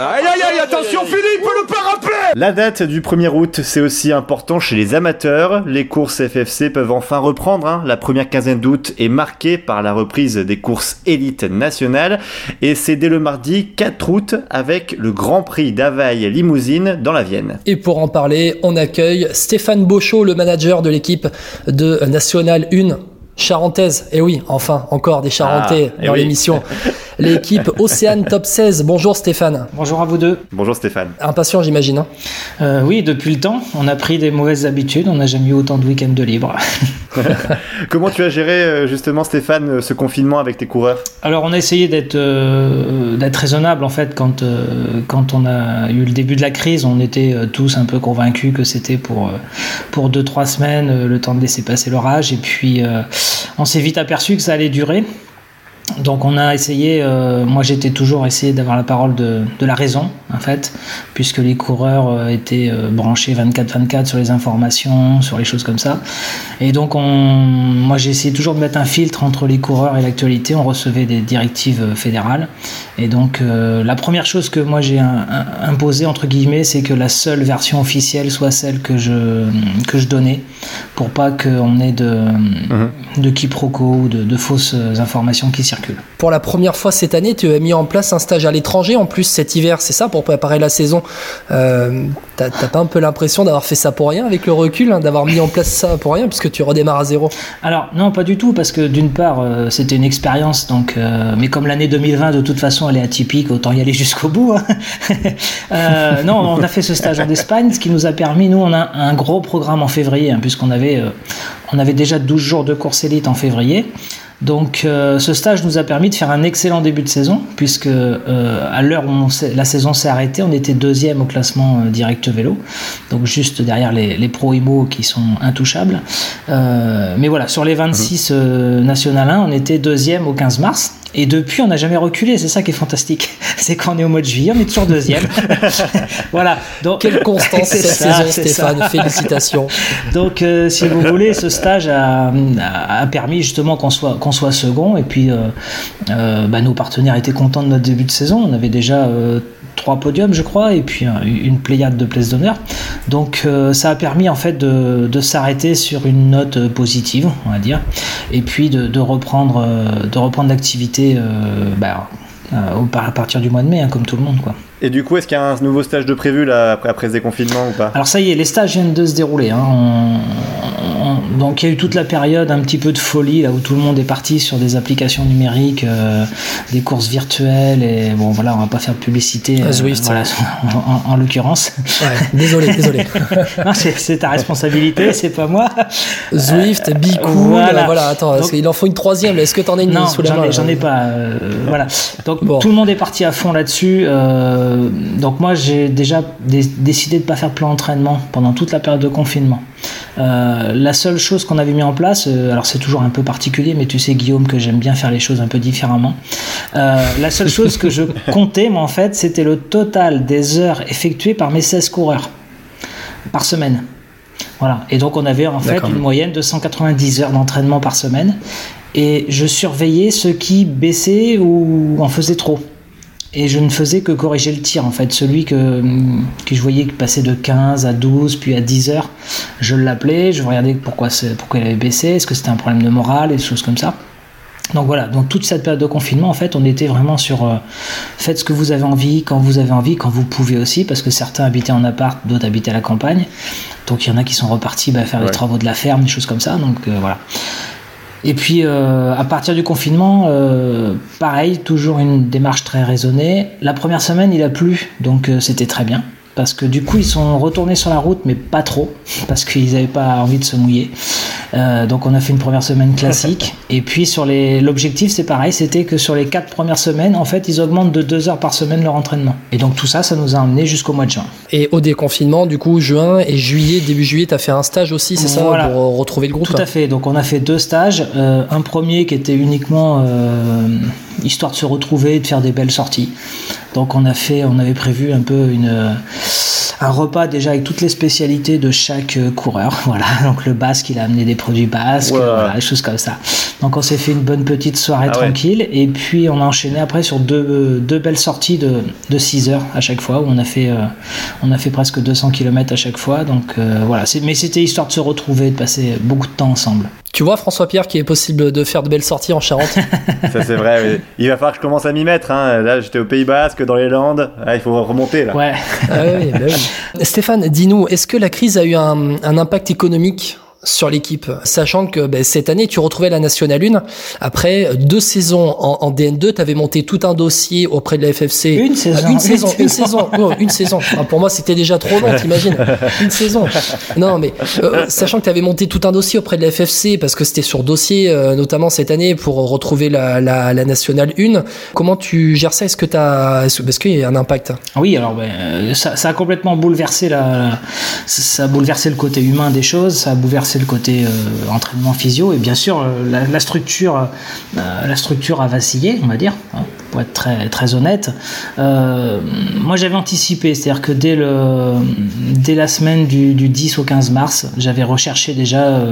Aïe aïe aïe, attention Philippe, le parapet La date du 1er août, c'est aussi important chez les amateurs. Les courses FFC peuvent enfin reprendre. hein. La première quinzaine d'août est marquée par la reprise des courses élites nationales. Et c'est dès le mardi 4 août avec le Grand Prix d'Availle Limousine dans la Vienne. Et pour en parler, on accueille Stéphane Beauchot, le manager de l'équipe de National 1 charentaise. Et oui, enfin, encore des Charentais Ah, eh dans oui. l'émission. L'équipe Océane Top 16. Bonjour Stéphane. Bonjour à vous deux. Bonjour Stéphane. Impatient, j'imagine. hein Euh, oui, depuis le temps, on a pris des mauvaises habitudes, on n'a jamais eu autant de week-ends de libre. Comment tu as géré euh, justement Stéphane ce confinement avec tes coureurs? Alors on a essayé d'être euh, d'être raisonnable en fait quand, euh, quand on a eu le début de la crise, on était euh, tous un peu convaincus que c'était pour, euh, pour 2-3 semaines, euh, le temps de laisser passer l'orage, et puis euh, on s'est vite aperçu que ça allait durer. Donc on a essayé, euh, moi j'étais toujours essayé d'avoir la parole de, de la raison en fait, puisque les coureurs euh, étaient euh, branchés 24-24 sur les informations, sur les choses comme ça. Et donc on, moi j'ai essayé toujours de mettre un filtre entre les coureurs et l'actualité, on recevait des directives fédérales. Et donc euh, la première chose que moi j'ai un- un- imposé entre guillemets, c'est que la seule version officielle soit celle que je, que je donnais, pour pas qu'on ait de, de quiproquos ou de, de fausses informations qui circulent. Pour la première fois cette année, tu as mis en place un stage à l'étranger en plus cet hiver, c'est ça, pour préparer la saison. Euh, T'as pas un peu l'impression d'avoir fait ça pour rien avec le recul, hein, d'avoir mis en place ça pour rien, puisque tu redémarres à zéro Alors non, pas du tout, parce que d'une part, euh, c'était une expérience, donc, euh, mais comme l'année 2020 de toute façon elle est atypique, autant y aller jusqu'au bout. hein. Euh, non, on a fait ce stage en Espagne, ce qui nous a permis, nous, on a un gros programme en février, hein, puisqu'on avait, euh, on avait déjà 12 jours de course élite en février. Donc euh, ce stage nous a permis de faire un excellent début de saison, puisque euh, à l'heure où on la saison s'est arrêtée, on était deuxième au classement euh, direct vélo, donc juste derrière les, les pro IMO qui sont intouchables. Euh, mais voilà, sur les 26 euh, National 1, on était deuxième au 15 mars. Et depuis, on n'a jamais reculé. C'est ça qui est fantastique. C'est quand on est au mois de juillet, on est toujours deuxième. voilà. Donc, Quelle constance cette ça, saison, Stéphane. ça. Félicitations. donc, euh, si vous voulez, ce stage a, permis justement qu'on soit, qu'on soit second. Et puis, euh, euh, bah, nos partenaires étaient contents de notre début de saison. On avait déjà trois podiums, je crois, et puis une pléiade de places d'honneur. Donc, euh, ça a permis en fait de, de s'arrêter sur une note positive, on va dire, et puis de, de reprendre, euh, de reprendre l'activité euh, bah, euh, à partir du mois de mai, hein, comme tout le monde, quoi. Et du coup, est-ce qu'il y a un nouveau stage de prévu là après, après ce déconfinement ou pas? Alors ça y est, les stages viennent de se dérouler. hein. On- donc il y a eu toute la période un petit peu de folie là où tout le monde est parti sur des applications numériques, euh, des courses virtuelles et bon voilà, on va pas faire de publicité. Ah, Zwift. voilà, en, en- en l'occurrence. Ouais, désolé, désolé. C'est ta responsabilité, c'est pas moi. Zwift, Be Cool, voilà. euh, voilà. attends, Donc- qu'il en faut une troisième. Est-ce que t'en as une Non, sous la main j'en ai pas. euh, voilà. Donc Bon. tout le monde est parti à fond là-dessus. euh, donc moi j'ai déjà dé- décidé de pas faire plan d'entraînement pendant toute la période de confinement. Euh, la seule chose qu'on avait mis en place, euh, alors c'est toujours un peu particulier, mais tu sais Guillaume que j'aime bien faire les choses un peu différemment. Euh, la seule chose que je comptais, moi en fait, c'était le total des heures effectuées par mes 16 coureurs par semaine. Voilà. Et donc on avait en fait une moyenne de 190 heures d'entraînement par semaine. Et je surveillais ceux qui baissaient ou en faisaient trop. Et je ne faisais que corriger le tir en fait. Celui que, que je voyais qui passait de 15 à 12 puis à 10 heures, je l'appelais, je regardais pourquoi, c'est- pourquoi il avait baissé, est-ce que c'était un problème de morale et des choses comme ça. Donc voilà, donc toute cette période de confinement, en fait, on était vraiment sur euh, faites ce que vous avez envie, quand vous avez envie, quand vous pouvez aussi, parce que certains habitaient en appart, d'autres habitaient à la campagne. Donc il y en a qui sont repartis bah, faire les travaux de la ferme, des choses comme ça. Donc euh, voilà. Et puis euh, à partir du confinement, euh, pareil, toujours une démarche très raisonnée. La première semaine, il a plu, donc euh, c'était très bien. Parce que du coup, ils sont retournés sur la route, mais pas trop, parce qu'ils n'avaient pas envie de se mouiller. Euh, donc on a fait une première semaine classique. Et puis sur les, l'objectif, c'est pareil, c'était que sur les quatre premières semaines, en fait, ils augmentent de deux heures par semaine leur entraînement. Et donc tout ça, ça nous a emmené jusqu'au mois de juin. Et au déconfinement, du coup, juin et juillet, début juillet, t'as fait un stage aussi, c'est ça, Voilà. pour euh, retrouver le groupe Tout à fait. Donc on a fait deux stages. Euh, un premier qui était uniquement euh, histoire de se retrouver et de faire des belles sorties. Donc on a fait, on avait prévu un peu une euh, un repas déjà avec toutes les spécialités de chaque euh, coureur. Voilà. Donc le basque, il a amené des produits basques, voilà, des choses comme ça. Donc on s'est fait une bonne petite soirée Ah ouais. tranquille. Et puis on a enchaîné après sur deux, deux belles sorties de, de 6 heures à chaque fois, où on a fait, euh, on a fait presque 200 km à chaque fois. Donc euh, voilà, C'est- mais c'était histoire de se retrouver, de passer beaucoup de temps ensemble. Tu vois, François-Pierre, qu'il est possible de faire de belles sorties en Charente? Ça c'est vrai. Il va falloir que je commence à m'y mettre. hein. Là, j'étais au Pays Basque, dans les Landes. Ah, il faut remonter là. Ouais. Ah oui, bah oui. Stéphane, dis-nous, est-ce que la crise a eu un, un impact économique? Sur l'équipe, sachant que ben, cette année tu retrouvais la Nationale 1 après deux saisons en, en DN2, tu avais monté tout un dossier auprès de la FFC. Une saison, une une saison, une saison. Oh, une saison. Pour moi c'était déjà trop long, t'imagines Une saison. Non, mais euh, sachant que tu avais monté tout un dossier auprès de la FFC parce que c'était sur dossier, euh, notamment cette année pour retrouver la, la, la Nationale 1. Comment tu gères ça? Est-ce que t'as, est-ce est-ce qu'il y a un impact? Oui, alors ben, euh, ça, ça a complètement bouleversé la, ça a bouleversé le côté humain des choses, ça a bouleversé le côté euh, entraînement physio et bien sûr euh, la, structure, euh, la structure a vacillé, on va dire, hein, pour être très honnête. Moi, j'avais anticipé, c'est-à-dire que dès la semaine du, du 10 au 15 mars, j'avais recherché déjà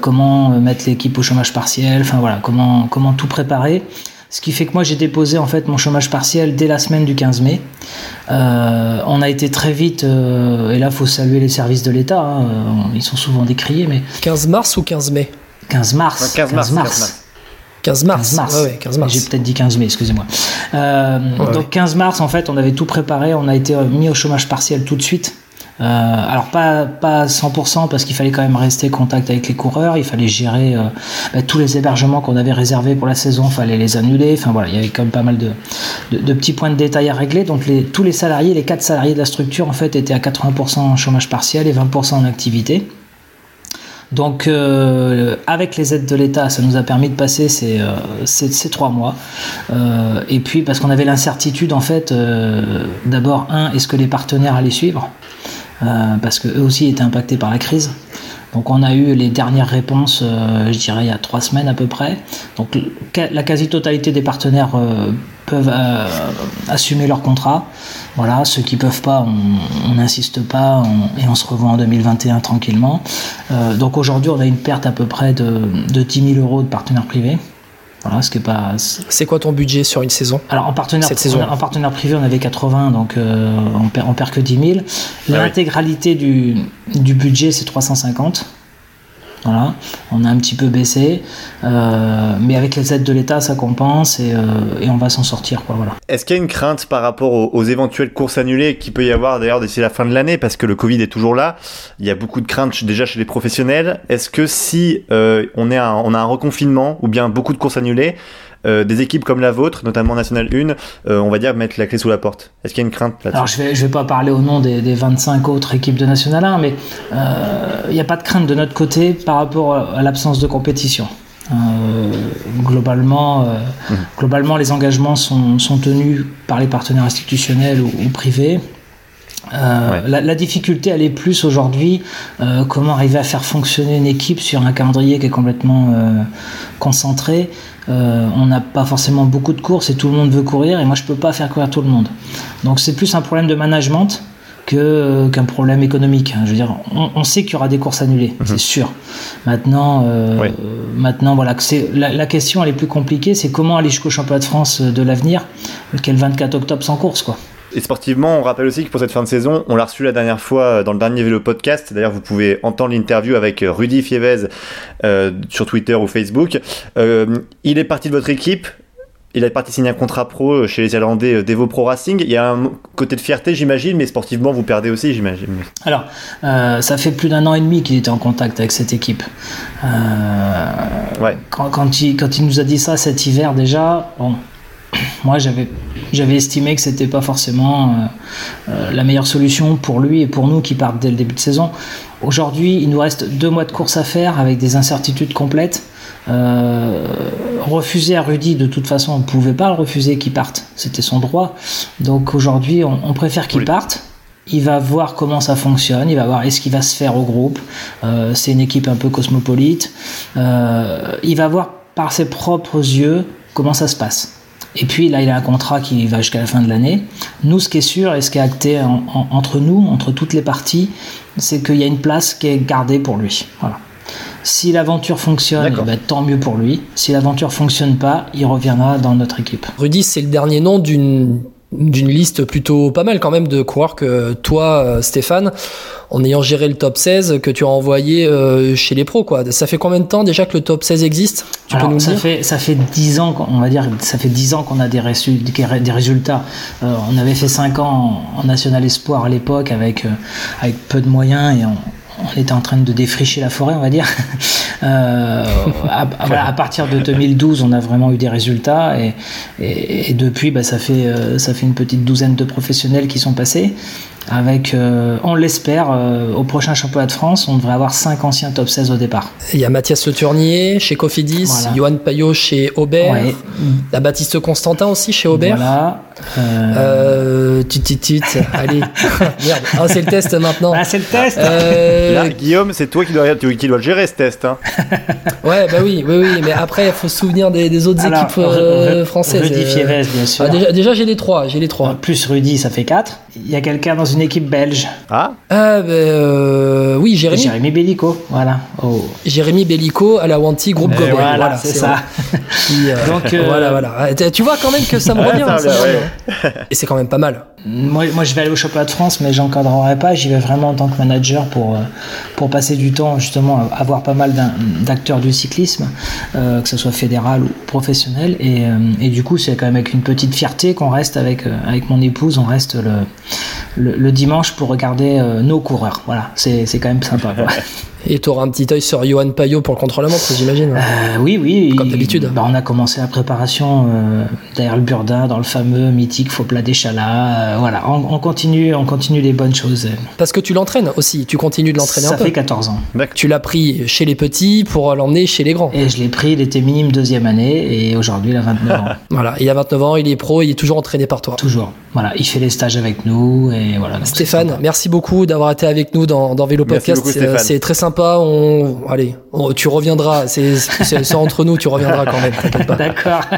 comment mettre l'équipe au chômage partiel, enfin voilà, comment comment tout préparer. Ce qui fait que moi j'ai déposé en fait mon chômage partiel dès la semaine du 15 mai. Euh, on a été très vite, euh, et là faut saluer les services de l'État, hein, euh, ils sont souvent décriés, mais 15 mars ou 15 mai? 15 mars. Ouais, 15 mars, 15 mars. 15 mars. 15 mars. Ouais, ouais, 15 mars. J'ai peut-être dit 15 mai, excusez-moi. Euh, Ouais, donc 15 mars, en fait, on avait tout préparé, on a été mis au chômage partiel tout de suite. Euh, alors pas pas à 100% parce qu'il fallait quand même rester contact avec les coureurs, il fallait gérer euh, bah, tous les hébergements qu'on avait réservés pour la saison, il fallait les annuler. Enfin voilà, il y avait quand même pas mal de, petits points de détail à régler. Donc tous les salariés, les quatre salariés de la structure en fait étaient à 80% en chômage partiel et 20% en activité. Donc, euh, avec les aides de l'État, ça nous a permis de passer ces, trois mois. Et puis, parce qu'on avait l'incertitude, en fait, d'abord, un, est-ce que les partenaires allaient suivre? Euh, Parce qu'eux aussi étaient impactés par la crise. Donc, on a eu les dernières réponses, euh, je dirais, il y a trois semaines à peu près. Donc, la quasi-totalité des partenaires euh, peuvent assumer leur contrat. Voilà, ceux qui peuvent pas, on n'insiste pas et on se revoit en 2021 tranquillement. Donc aujourd'hui, on a une perte à peu près de, de 10 000 euros de partenaires privés. Voilà, ce qui est pas. c'est- C'est quoi ton budget sur une saison Alors en partenaire, Cette saison. en partenaire privé, on avait 80, donc euh, on, perd, on perd que 10 000. oui. L'intégralité du, du budget, c'est 350. Voilà, on a un petit peu baissé, euh, mais avec les aides de l'État, ça compense et, euh, on va s'en sortir. Voilà. Est-ce qu'il y a une crainte par rapport aux, éventuelles courses annulées qui peut y avoir d'ailleurs d'ici la fin de l'année? Parce que le Covid est toujours là Il y a beaucoup de craintes déjà chez les professionnels. Est-ce que si euh, on a un reconfinement ou bien beaucoup de courses annulées, euh, des équipes comme la vôtre, notamment National 1, euh, on va dire mettre la clé sous la porte Est-ce qu'il y a une crainte là-dessus Alors je vais, je vais pas parler au nom des, des 25 autres équipes de National 1, mais euh, il n'y a pas de crainte de notre côté par rapport à, l'absence de compétition. Euh, globalement, euh, globalement, les engagements sont, sont tenus par les partenaires institutionnels ou, ou privés. Euh, Ouais. la, la difficulté, elle est plus aujourd'hui euh, comment arriver à faire fonctionner une équipe sur un calendrier qui est complètement euh, concentré. On n'a pas forcément beaucoup de courses et tout le monde veut courir et moi je peux pas faire courir tout le monde. Donc c'est plus un problème de management que qu'un problème économique. hein. Je veux dire, on, on sait qu'il y aura des courses annulées, c'est sûr. Maintenant, maintenant voilà, la, la question elle est plus compliquée, c'est comment aller jusqu'au championnat de France de l'avenir, le 24 octobre sans course quoi. Et sportivement, on rappelle aussi que pour cette fin de saison, on l'a reçu la dernière fois euh, dans le dernier vélo podcast. D'ailleurs, vous pouvez entendre l'interview avec euh, Rudy Fievez euh, sur Twitter ou Facebook. Euh, il est parti de votre équipe. Il est parti signer un contrat pro chez les Irlandais Devo Pro Racing. Il y a un côté de fierté, j'imagine, mais sportivement, vous perdez aussi, j'imagine. Alors, euh, ça fait plus d'un an et demi qu'il était en contact avec cette équipe. Euh, Ouais. quand, quand il, quand il nous a dit ça cet hiver déjà, bon, moi j'avais, j'avais estimé que c'était pas forcément euh, euh, la meilleure solution pour lui et pour nous qui partent dès le début de saison. Aujourd'hui, il nous reste deux mois de course à faire avec des incertitudes complètes. Euh, refuser à Rudy, de toute façon, on ne pouvait pas le refuser qu'il parte. C'était son droit. Donc aujourd'hui, on, on préfère qu'il Oui. parte. Il va voir comment ça fonctionne, il va voir est-ce qu'il va se faire au groupe? Euh, c'est une équipe un peu cosmopolite. Euh, il va voir par ses propres yeux comment ça se passe. Et puis là, il a un contrat qui va jusqu'à la fin de l'année. Nous, ce qui est sûr et ce qui est acté en- en- entre nous, entre toutes les parties, c'est qu'il y a une place qui est gardée pour lui. Voilà. Si l'aventure fonctionne, eh ben, tant mieux pour lui. Si l'aventure fonctionne pas, il reviendra dans notre équipe. Rudy, c'est le dernier nom d'une d'une liste plutôt pas mal quand même de coureurs que toi, euh, Stéphane, en ayant géré le top 16, que tu as envoyé euh, chez les pros. Quoi. Ça fait combien de temps déjà que le top 16 existe? Tu Alors, peux nous ça dire? fait ça fait dix ans, qu'on- on va dire, ça fait dix ans qu'on a des, résu- des résultats. Euh, on avait fait cinq ans en, en National Espoir à l'époque avec euh, avec peu de moyens et on, on était en train de défricher la forêt, on va dire. Euh, à, voilà, à partir de 2012, on a vraiment eu des résultats et, et, et depuis, bah, ça fait euh, ça fait une petite douzaine de professionnels qui sont passés. Avec, euh, on l'espère, euh, au prochain championnat de France, on devrait avoir cinq anciens top 16 au départ. Il y a Mathias Le Tournier chez Cofidis, Voilà. Johan Payot chez Aubert, Ouais. la Baptiste Constantin aussi chez Aubert. Voilà. Euh, Euh, tut, tut, tut. allez, merde, Ah, c'est le test maintenant. Ah, c'est le test Euh, Là, Guillaume, c'est toi qui dois, tu- qui dois le gérer ce test. Hein. ouais, bah oui, oui, oui, mais après, il faut se souvenir des, des autres Alors, équipes euh, françaises. Rudy Fievez, bien sûr. ah, déjà, déjà, j'ai les trois, j'ai les trois. Plus Rudy, ça fait 4. Il y a quelqu'un dans une équipe belge. Ah, bah, euh, oui, Jérémy. Jérémy Bellico. Voilà. Oh. Jérémy Bellico à la Wanty Groupe Et Gobert. voilà, c'est ça. Qui, euh, Donc, euh, voilà, voilà. Tu vois quand même que ça me Ouais, revient. ça ça revient, revient. Et c'est quand même pas mal. Moi, moi, je vais aller au championnat de France, mais j'encadrerai pas. J'y vais vraiment en tant que manager pour, euh, pour passer du temps, justement, à avoir pas mal d'acteurs du cyclisme, euh, que ce soit fédéral ou professionnel. Et, euh, et du coup, c'est quand même avec une petite fierté qu'on reste avec, avec mon épouse, on reste le, le, dimanche pour regarder nos coureurs. Voilà, c'est quand même sympa. Et tu auras un petit œil sur Johan Payot pour le contre-la-montre, j'imagine. Euh, oui, oui. Comme d'habitude. bah, on a commencé la préparation euh, derrière le Burdin, dans le fameux mythique faux plat d'échalas. Euh, voilà, on, on continue, on continue les bonnes choses. Parce que tu l'entraînes aussi, tu continues de l'entraîner Ça un peu. fait 14 ans. Tu l'as pris chez les petits pour l'emmener chez les grands. Et je l'ai pris, il était minime deuxième année, et aujourd'hui il a 29 ans. Voilà, il a 29 ans, il est pro, il est toujours entraîné par toi. Toujours. Voilà, il fait les stages avec nous, et voilà. Stéphane, merci beaucoup d'avoir été avec nous dans, dans Vélo Merci Podcast. beaucoup, C'est- Stéphane. C'est très sympa. On, allez, on- tu reviendras. C'est entre nous, tu reviendras quand même. D'accord.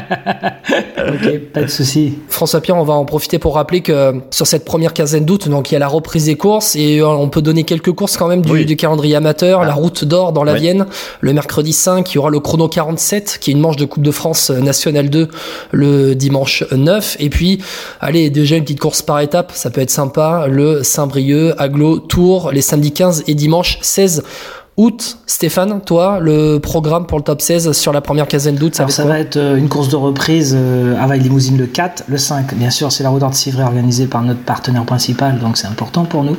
ok, pas de souci. François Pierre, on va en profiter pour rappeler que sur cette première quinzaine d'août, donc il y a la reprise des courses et euh, on peut donner quelques courses quand même du, Oui. du calendrier amateur. Ah. La route d'or dans la Oui. Vienne, le mercredi 5, il y aura le chrono 47 qui est une manche de Coupe de France euh, nationale 2 le dimanche 9 et puis allez déjà une petite course par étape, ça peut être sympa. Le Saint-Brieuc, Aglo, Tours, les samedis 15 et dimanche 16 août. Stéphane, toi, le programme pour le top 16 sur la première quinzaine d'août, ça va être ça va être euh, une course de reprise euh, à Vaille-Limousine le 4, le 5, bien sûr, c'est la route d'Or de Civray organisée par notre partenaire principal, donc c'est important pour nous.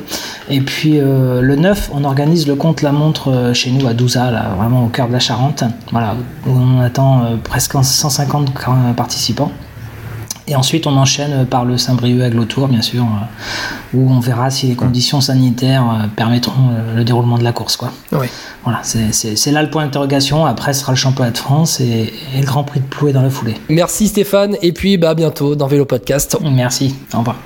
Et puis euh, le 9, on organise le compte-la-montre euh, chez nous à Douza, là, vraiment au cœur de la Charente, voilà, où on attend presque 150 participants. Et ensuite, on enchaîne par le Saint-Brieuc à Glotour, bien sûr, euh, où on verra si les conditions sanitaires euh, permettront euh, le déroulement de la course. Quoi. Ouais. Voilà, c'est- là le point d'interrogation. Après, ce sera le championnat de France et, et le Grand Prix de Ploué dans la foulée. Merci Stéphane et puis bah à bientôt dans Vélo Podcast. Merci, au revoir.